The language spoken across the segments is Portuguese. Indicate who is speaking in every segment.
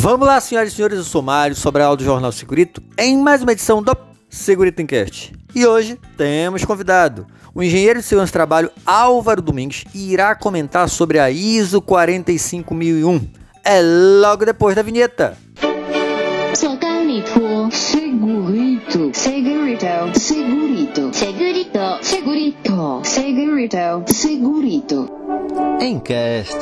Speaker 1: Vamos lá, senhoras e senhores, eu sou Mário Sobral do Jornal Segurito, em mais uma edição do Segurito Encast. E hoje temos convidado, o engenheiro de segurança de trabalho Álvaro Domingues irá comentar sobre a ISO 45001. É logo depois da vinheta.
Speaker 2: Segurito, segurito, segurito, segurito, segurito, segurito, segurito, segurito.
Speaker 1: Encast.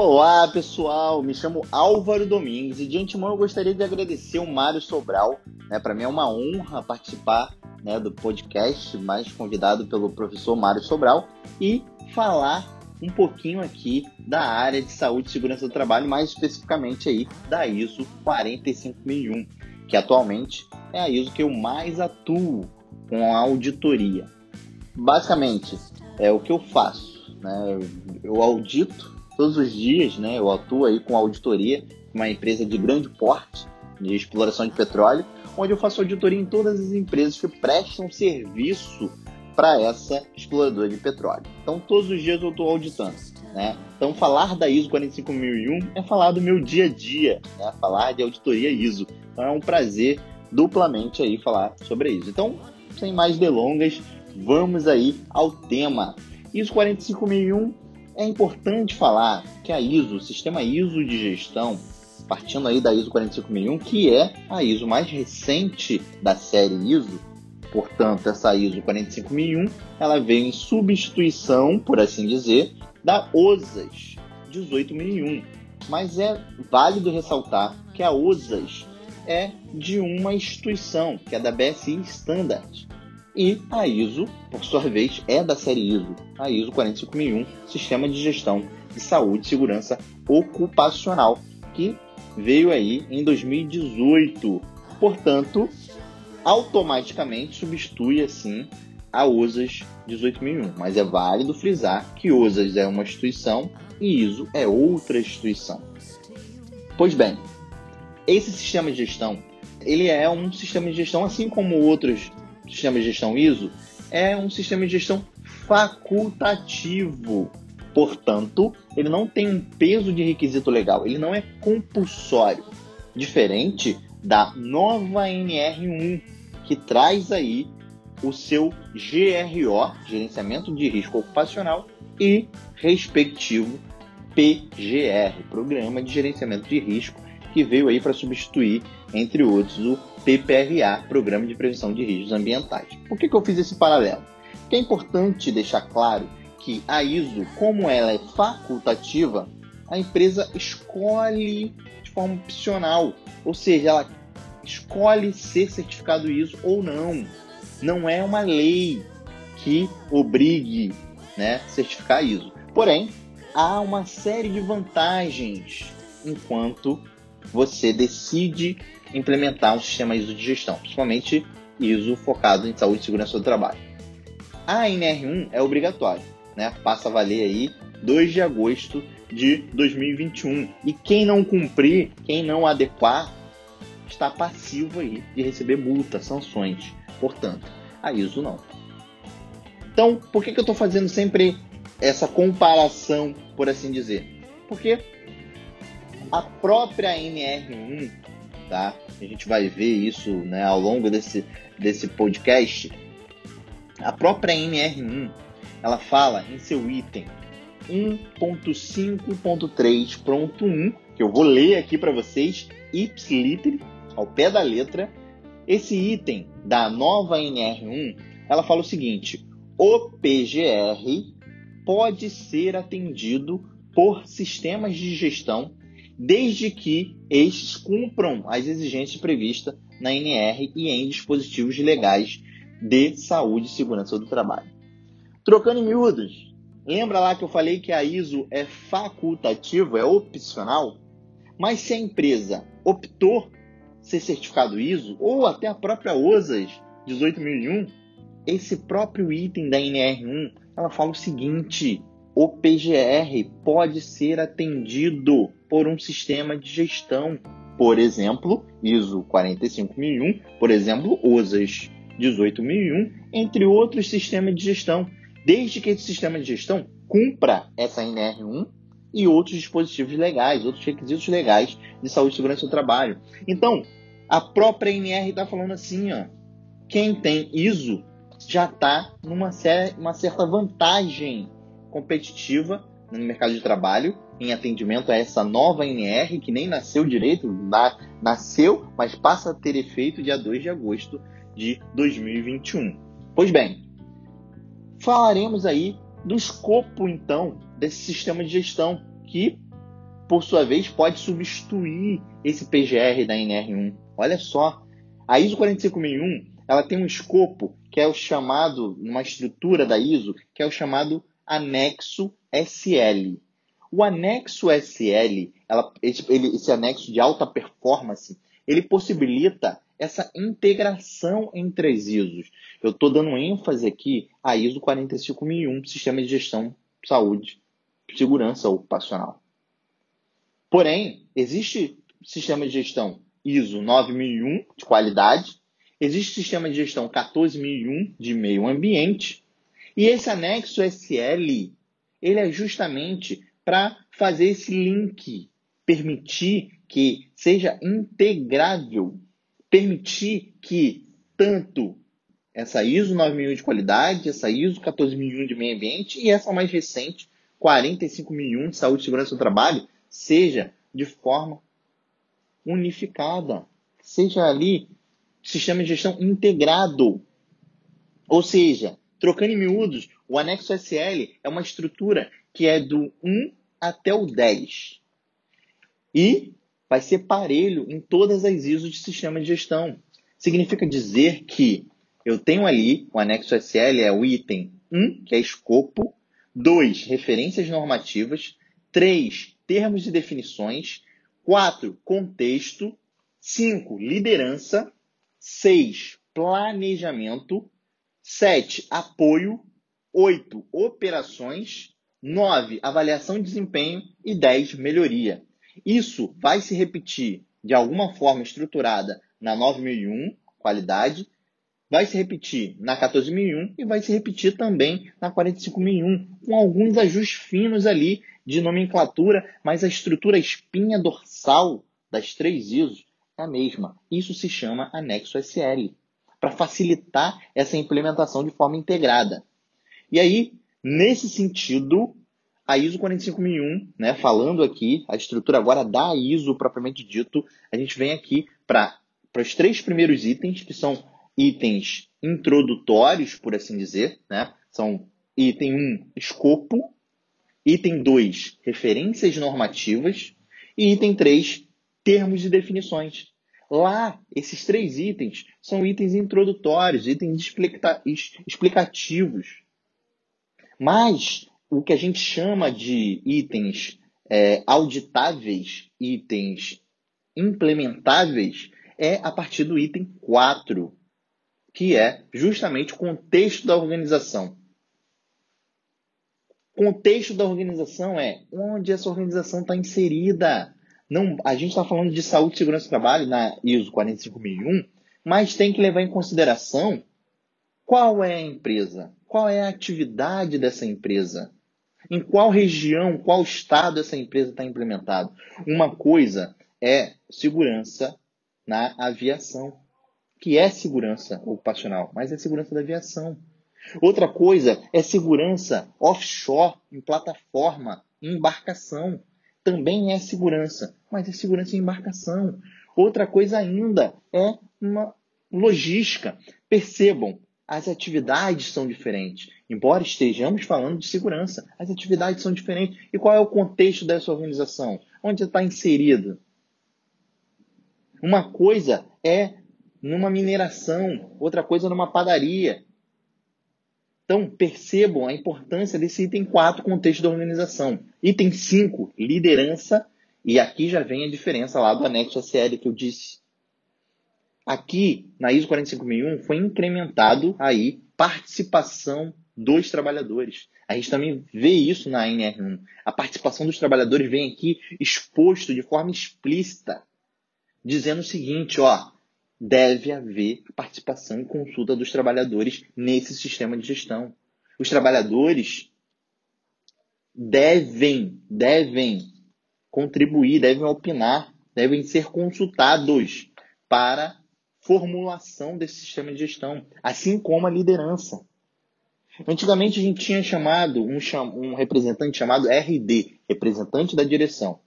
Speaker 3: Olá pessoal, me chamo Álvaro Domingues e de antemão eu gostaria de agradecer o Mário Sobral. Né? Para mim é uma honra participar né, do podcast, mais convidado pelo professor Mário Sobral, e falar um pouquinho aqui da área de saúde e segurança do trabalho, mais especificamente aí da ISO 45001, que atualmente é a ISO que eu mais atuo com a auditoria. Basicamente, é o que eu faço. Né? Eu audito todos os dias, né? Eu atuo aí com auditoria, uma empresa de grande porte de exploração de petróleo, onde eu faço auditoria em todas as empresas que prestam serviço para essa exploradora de petróleo. Então, todos os dias eu estou auditando. Né? Então, falar da ISO 45001 é falar do meu dia a dia, né? falar de auditoria ISO. Então, é um prazer duplamente aí falar sobre isso. Então, sem mais delongas, vamos aí ao tema. ISO 45001 é importante falar que a ISO, o sistema ISO de gestão, partindo aí da ISO 45001, que é a ISO mais recente da série ISO, portanto, essa ISO 45001, ela veio em substituição, por assim dizer, da OSAS 18001. Mas é válido ressaltar que a OSAS é de uma instituição, que é da BSI Standard. E a ISO, por sua vez, é da série ISO, a ISO 45001, Sistema de Gestão de Saúde e Segurança Ocupacional, que veio aí em 2018. Portanto, automaticamente substitui assim a OSAS 18001. Mas é válido frisar que OSAS é uma instituição e ISO é outra instituição. Pois bem, esse sistema de gestão, ele é um sistema de gestão assim como outros sistema de gestão ISO é um sistema de gestão facultativo. Portanto, ele não tem um peso de requisito legal, ele não é compulsório. Diferente da nova NR1, que traz aí o seu GRO, Gerenciamento de Risco Ocupacional, e respectivo PGR, Programa de Gerenciamento de Risco, que veio aí para substituir, entre outros, o PPRA, Programa de Prevenção de Riscos Ambientais. Por que, que eu fiz esse paralelo? Porque é importante deixar claro que a ISO, como ela é facultativa, a empresa escolhe de forma opcional, ou seja, ela escolhe ser certificado ISO ou não. Não é uma lei que obrigue né, certificar ISO. Porém, há uma série de vantagens enquanto você decide implementar um sistema ISO de gestão, principalmente ISO focado em saúde e segurança do trabalho. A NR1 é obrigatória, né? passa a valer aí 2 de agosto de 2021. E quem não cumprir, quem não adequar, está passivo aí de receber multas, sanções. Portanto, a ISO não. Então, por que, que eu estou fazendo sempre essa comparação, por assim dizer? Porque a própria NR1 tá? A gente vai ver isso né, ao longo desse, desse podcast. A própria NR1 ela fala em seu item 1.5.3.1, que eu vou ler aqui para vocês, ipsiliter, ao pé da letra. Esse item da nova NR1, ela fala o seguinte: o PGR pode ser atendido por sistemas de gestão desde que estes cumpram as exigências previstas na NR e em dispositivos legais de saúde e segurança do trabalho. Trocando em miúdos, lembra lá que eu falei que a ISO é facultativo, é opcional? Mas se a empresa optou ser certificado ISO, ou até a própria OSAS 18001, esse próprio item da NR1, ela fala o seguinte: o PGR pode ser atendido por um sistema de gestão. Por exemplo, ISO 45001, por exemplo, OSAS 18001, entre outros sistemas de gestão, desde que esse sistema de gestão cumpra essa NR1 e outros dispositivos legais, outros requisitos legais de saúde e segurança do trabalho. Então, a própria NR está falando assim, ó, quem tem ISO já está numa uma certa vantagem competitiva no mercado de trabalho em atendimento a essa nova NR que nem nasceu direito, nasceu, mas passa a ter efeito dia 2 de agosto de 2021. Pois bem, falaremos aí do escopo então desse sistema de gestão que por sua vez pode substituir esse PGR da NR1. Olha só, a ISO 45001 ela tem um escopo que é o chamado, uma estrutura da ISO, que é o chamado anexo SL. O anexo SL, ela, esse, ele, esse anexo de alta performance, ele possibilita essa integração entre as ISOs. Eu estou dando ênfase aqui à ISO 45001, Sistema de Gestão Saúde Segurança Ocupacional. Porém, existe sistema de gestão ISO 9001 de qualidade, existe sistema de gestão 14001 de meio ambiente, e esse anexo SL, ele é justamente para fazer esse link, permitir que seja integrável, permitir que tanto essa ISO 9001 de qualidade, essa ISO 14001 de meio ambiente e essa mais recente 45001 de saúde e segurança do trabalho seja de forma unificada, seja ali sistema de gestão integrado. Ou seja, trocando em miúdos, o anexo SL é uma estrutura que é do 1 até o 10. E vai ser parelho em todas as ISOs de sistema de gestão. Significa dizer que eu tenho ali, o anexo SL é o item 1, que é escopo, 2, referências normativas, 3, termos e definições, 4, contexto, 5, liderança, 6, planejamento, 7, apoio, 8, operações, 9, avaliação de desempenho. E 10, melhoria. Isso vai se repetir de alguma forma estruturada na 9001, qualidade, vai se repetir na 14001 e vai se repetir também na 45001, com alguns ajustes finos ali de nomenclatura, mas a estrutura espinha dorsal das três ISOs é a mesma. Isso se chama anexo SL, para facilitar essa implementação de forma integrada. E aí, nesse sentido, a ISO 45001, né, falando aqui, a estrutura agora da ISO propriamente dito, a gente vem aqui para os três primeiros itens, que são itens introdutórios, por assim dizer, né? São item 1, escopo, item 2, referências normativas e item 3, termos e definições. Lá, esses três itens são itens introdutórios, itens explicativos. Mas o que a gente chama de itens é, auditáveis, itens implementáveis, é a partir do item 4, que é justamente o contexto da organização. Contexto da organização é onde essa organização está inserida. Não, a gente está falando de saúde e segurança do trabalho na ISO 45001, mas tem que levar em consideração qual é a empresa, qual é a atividade dessa empresa, em qual região, qual estado essa empresa está implementada. Uma coisa é segurança na aviação que é segurança ocupacional, mas é segurança da aviação. Outra coisa é segurança offshore, em plataforma, em embarcação. Também é segurança, mas é segurança em embarcação. Outra coisa ainda é uma logística. Percebam, as atividades são diferentes. Embora estejamos falando de segurança, as atividades são diferentes. E qual é o contexto dessa organização? Onde está inserido? Uma coisa é numa mineração, outra coisa numa padaria. Então, percebam a importância desse item 4, contexto da organização. Item 5, liderança. E aqui já vem a diferença lá do anexo ACL que eu disse. Aqui, na ISO 45001, foi incrementado aí participação dos trabalhadores. A gente também vê isso na NR1. A participação dos trabalhadores vem aqui exposto de forma explícita, dizendo o seguinte, ó, deve haver participação e consulta dos trabalhadores nesse sistema de gestão. Os trabalhadores devem, devem contribuir, devem opinar, devem ser consultados para formulação desse sistema de gestão, assim como a liderança. Antigamente a gente tinha chamado um, um representante chamado RD, representante da direção.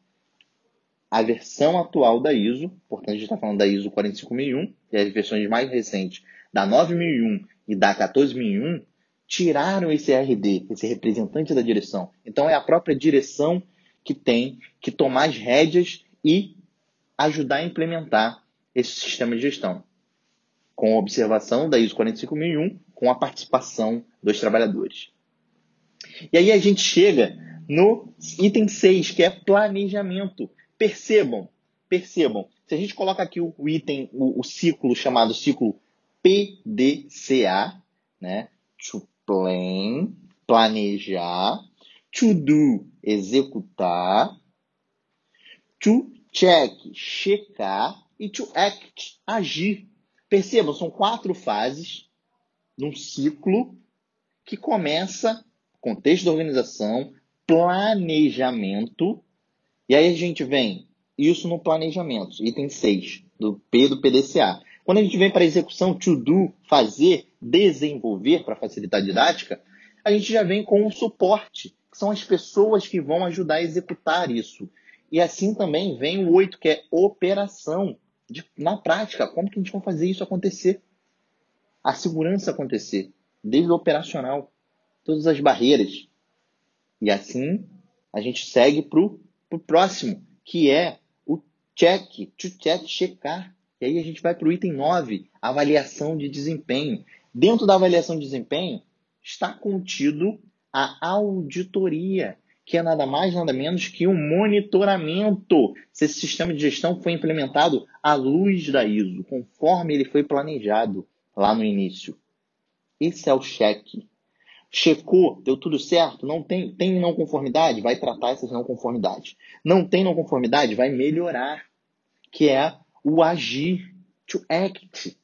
Speaker 3: A versão atual da ISO, portanto a gente está falando da ISO 45001, e as versões mais recentes da 9001 e da 14001, tiraram esse RD, esse representante da direção. Então é a própria direção que tem que tomar as rédeas e ajudar a implementar esse sistema de gestão, com a observação da ISO 45001, com a participação dos trabalhadores. E aí a gente chega no item 6, que é planejamento. Percebam, percebam, se a gente coloca aqui o, item, o, o ciclo chamado ciclo PDCA, né? Plan, planejar, to do, executar, to check, checar e to act, agir. Percebam, são quatro fases num ciclo que começa contexto da organização, planejamento, e aí a gente vem isso no planejamento, item 6 do P do PDCA. Quando a gente vem para a execução, to do, fazer, desenvolver para facilitar a didática, a gente já vem com o suporte, que são as pessoas que vão ajudar a executar isso. E assim também vem o 8, que é operação. De, na prática, como que a gente vai fazer isso acontecer? A segurança acontecer, desde o operacional, todas as barreiras. E assim a gente segue para o próximo, que é o check, to check, checar. E aí a gente vai para o item 9, avaliação de desempenho. Dentro da avaliação de desempenho está contido a auditoria, que é nada mais, nada menos que um monitoramento se esse sistema de gestão foi implementado à luz da ISO, conforme ele foi planejado lá no início. Esse é o cheque. Checou, deu tudo certo, não tem, tem não conformidade, vai tratar essas não conformidades. Não tem não conformidade, vai melhorar, que é o agir, to act,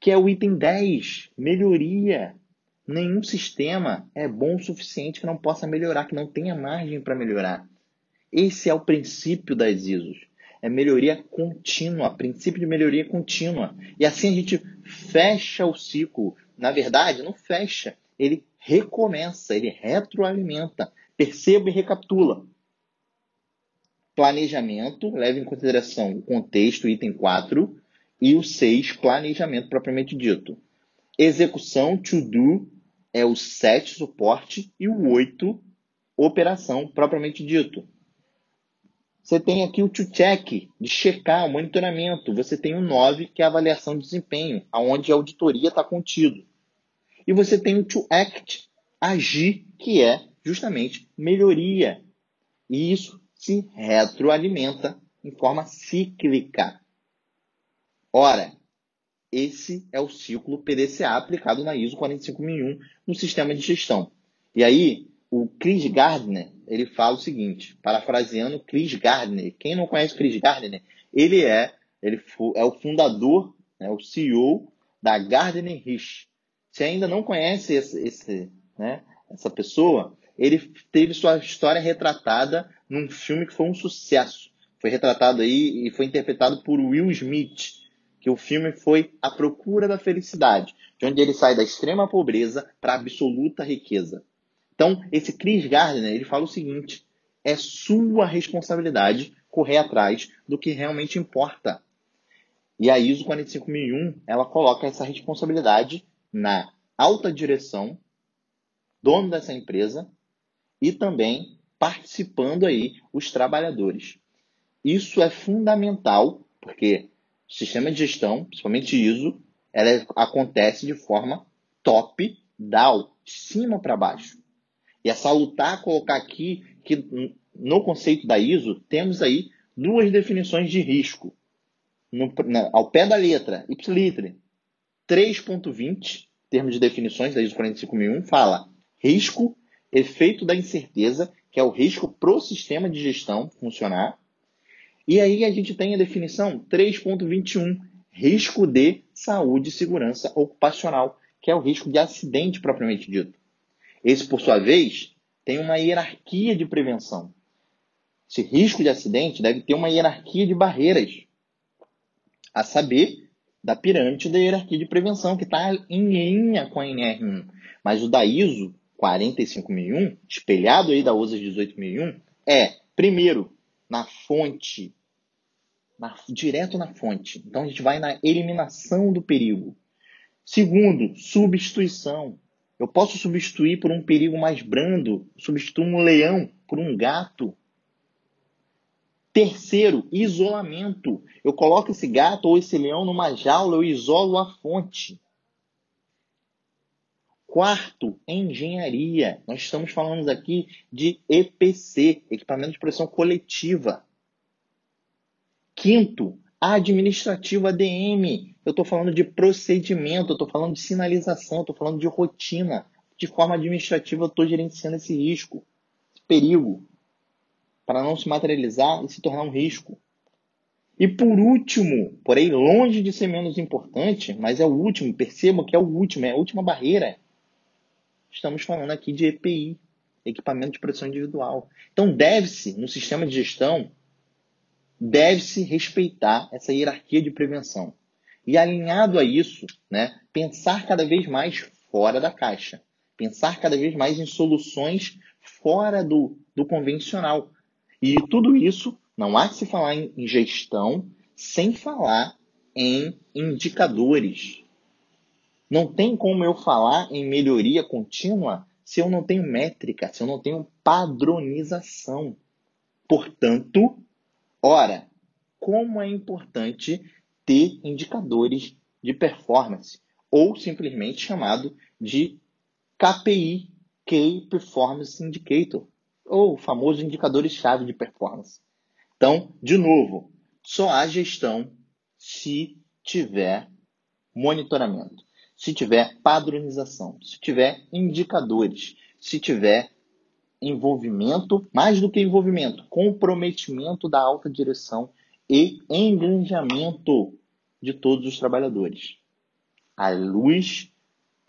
Speaker 3: que é o item 10, melhoria. Nenhum sistema é bom o suficiente que não possa melhorar, que não tenha margem para melhorar. Esse é o princípio das ISOs. É melhoria contínua, princípio de melhoria contínua. E assim a gente fecha o ciclo. Na verdade, não fecha, ele recomeça, ele retroalimenta. Perceba e recapitula. Planejamento, leva em consideração o contexto, item 4, e o 6, planejamento propriamente dito. Execução, to do, é o 7, suporte, e o 8, operação propriamente dito. Você tem aqui o to check, de checar, o monitoramento. Você tem o 9, que é a avaliação de desempenho, aonde a auditoria está contido. E você tem o to act, agir, que é justamente melhoria. E isso se retroalimenta em forma cíclica. Ora, esse é o ciclo PDCA aplicado na ISO 45001 no sistema de gestão. E aí, o Chris Gardner, ele fala o seguinte, parafraseando Chris Gardner. Quem não conhece Chris Gardner, ele é, ele é o fundador, né, o CEO da Gardner Rich. Se ainda não conhece esse, esse, né, essa pessoa, ele teve sua história retratada num filme que foi um sucesso. Foi retratado aí e foi interpretado por Will Smith que o filme foi A Procura da Felicidade, de onde ele sai da extrema pobreza para a absoluta riqueza. Então, esse Chris Gardner, ele fala o seguinte: é sua responsabilidade correr atrás do que realmente importa. E a ISO 45001, ela coloca essa responsabilidade na alta direção, dono dessa empresa, e também participando aí os trabalhadores. Isso é fundamental, porque sistema de gestão, principalmente ISO, ela acontece de forma top down, de cima para baixo. E é salutar colocar aqui que no conceito da ISO temos aí duas definições de risco. No, na, ao pé da letra, ipsilitre, 3.20, termos de definições da ISO 45001, fala risco, efeito da incerteza, que é o risco para o sistema de gestão funcionar, e aí a gente tem a definição 3.21, risco de saúde e segurança ocupacional, que é o risco de acidente propriamente dito. Esse, por sua vez, tem uma hierarquia de prevenção. Esse risco de acidente deve ter uma hierarquia de barreiras, a saber, da pirâmide da hierarquia de prevenção, que está em linha com a NR1. Mas o da ISO 45001, espelhado aí da USA 18001, é, primeiro, na fonte, na, direto na fonte. Então a gente vai na eliminação do perigo. Segundo, substituição. Eu posso substituir por um perigo mais brando, substituir um leão por um gato. Terceiro, isolamento. Eu coloco esse gato ou esse leão numa jaula, eu isolo a fonte. Quarto, engenharia. Nós estamos falando aqui de EPC, equipamento de proteção coletiva. Quinto, administrativo ADM. Eu estou falando de procedimento, eu estou falando de sinalização, eu estou falando de rotina. De forma administrativa, eu estou gerenciando esse risco, esse perigo, para não se materializar e se tornar um risco. E por último, porém longe de ser menos importante, mas é o último, percebam que é o último, é a última barreira, estamos falando aqui de EPI, equipamento de proteção individual. Então, deve-se, no sistema de gestão, deve-se respeitar essa hierarquia de prevenção. E alinhado a isso, né, pensar cada vez mais fora da caixa. Pensar cada vez mais em soluções fora do, do convencional. E tudo isso não há que se falar em gestão sem falar em indicadores, não tem como eu falar em melhoria contínua se eu não tenho métrica, se eu não tenho padronização. Portanto, ora, como é importante ter indicadores de performance, ou simplesmente chamado de KPI, Key Performance Indicator, ou o famoso indicadores-chave de performance. Então, de novo, só há gestão se tiver monitoramento se tiver padronização, se tiver indicadores, se tiver envolvimento, mais do que envolvimento, comprometimento da alta direção e engajamento de todos os trabalhadores. À luz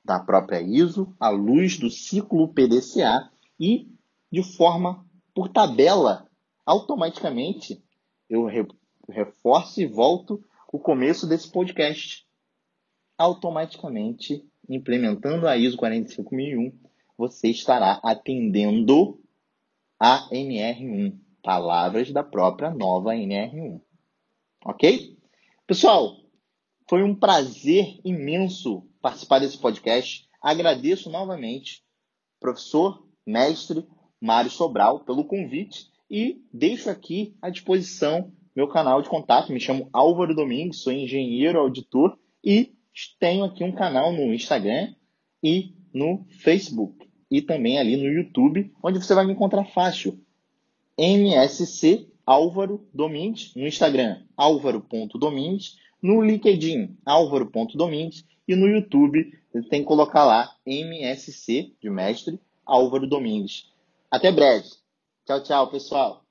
Speaker 3: da própria ISO, à luz do ciclo PDCA e de forma por tabela, automaticamente eu reforço e volto o começo desse podcast automaticamente, implementando a ISO 45001, você estará atendendo a NR1, palavras da própria nova NR1. Ok? Pessoal, foi um prazer imenso participar desse podcast. Agradeço novamente, professor, mestre Mário Sobral, pelo convite e deixo aqui à disposição meu canal de contato. Me chamo Álvaro Domingos, sou engenheiro auditor e tenho aqui um canal no Instagram e no Facebook. E também ali no YouTube, onde você vai me encontrar fácil. MSC Álvaro Domingues, no Instagram, álvaro.domingues, no LinkedIn, álvaro.domingues, e no YouTube, tem que colocar lá MSC, de mestre, Álvaro Domingues. Até breve. Tchau, tchau, pessoal.